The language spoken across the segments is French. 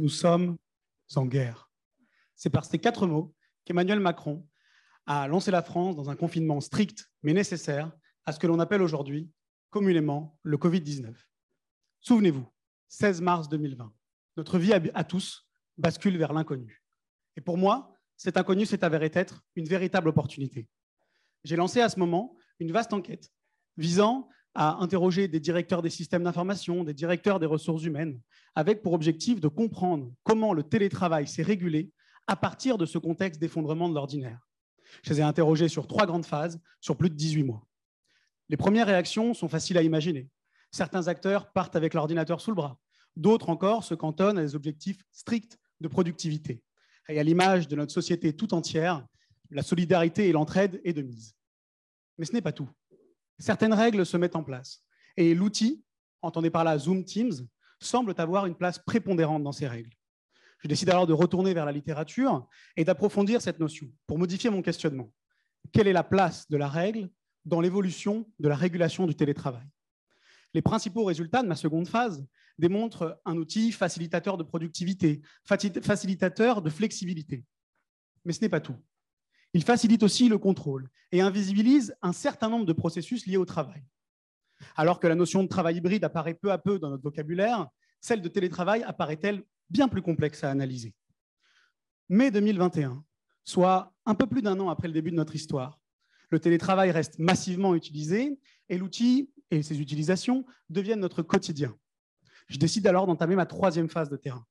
Nous sommes en guerre. C'est par ces quatre mots qu'Emmanuel Macron a lancé la France dans un confinement strict mais nécessaire à ce que l'on appelle aujourd'hui communément le Covid-19. Souvenez-vous, 16 mars 2020, notre vie à tous bascule vers l'inconnu. Et pour moi, cet inconnu s'est avéré être une véritable opportunité. J'ai lancé à ce moment une vaste enquête visant à interroger des directeurs des systèmes d'information, des directeurs des ressources humaines, avec pour objectif de comprendre comment le télétravail s'est régulé à partir de ce contexte d'effondrement de l'ordinaire. Je les ai interrogés sur trois grandes phases, sur plus de 18 mois. Les premières réactions sont faciles à imaginer. Certains acteurs partent avec l'ordinateur sous le bras. D'autres encore se cantonnent à des objectifs stricts de productivité. Et à l'image de notre société tout entière, la solidarité et l'entraide est de mise. Mais ce n'est pas tout. Certaines règles se mettent en place. Et l'outil, entendez par là Zoom Teams, semble avoir une place prépondérante dans ces règles. Je décide alors de retourner vers la littérature et d'approfondir cette notion pour modifier mon questionnement. Quelle est la place de la règle dans l'évolution de la régulation du télétravail? Les principaux résultats de ma seconde phase démontrent un outil facilitateur de productivité, facilitateur de flexibilité. Mais ce n'est pas tout. Il facilite aussi le contrôle et invisibilise un certain nombre de processus liés au travail. Alors que la notion de travail hybride apparaît peu à peu dans notre vocabulaire, celle de télétravail apparaît-elle bien plus complexe à analyser? Mai 2021, soit un peu plus d'un an après le début de notre histoire, le télétravail reste massivement utilisé et l'outil et ses utilisations deviennent notre quotidien. Je décide alors d'entamer ma troisième phase de terrain.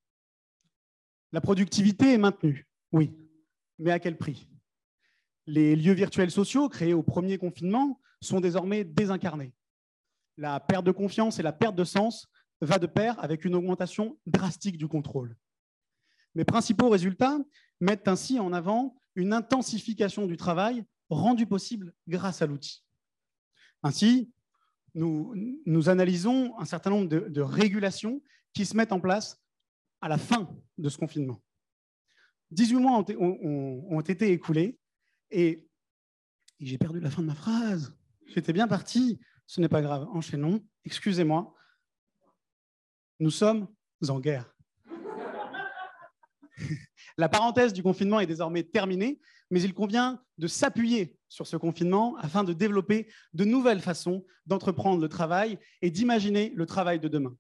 La productivité est maintenue, oui, mais à quel prix? Les lieux virtuels sociaux créés au premier confinement sont désormais désincarnés. La perte de confiance et la perte de sens va de pair avec une augmentation drastique du contrôle. Mes principaux résultats mettent ainsi en avant une intensification du travail rendue possible grâce à l'outil. Ainsi, nous, nous, analysons un certain nombre de, régulations qui se mettent en place à la fin de ce confinement. 18 mois ont, été écoulés et j'ai perdu la fin de ma phrase. J'étais bien parti. Ce n'est pas grave. Enchaînons. Excusez-moi. Nous sommes en guerre. La parenthèse du confinement est désormais terminée, mais il convient de s'appuyer sur ce confinement afin de développer de nouvelles façons d'entreprendre le travail et d'imaginer le travail de demain.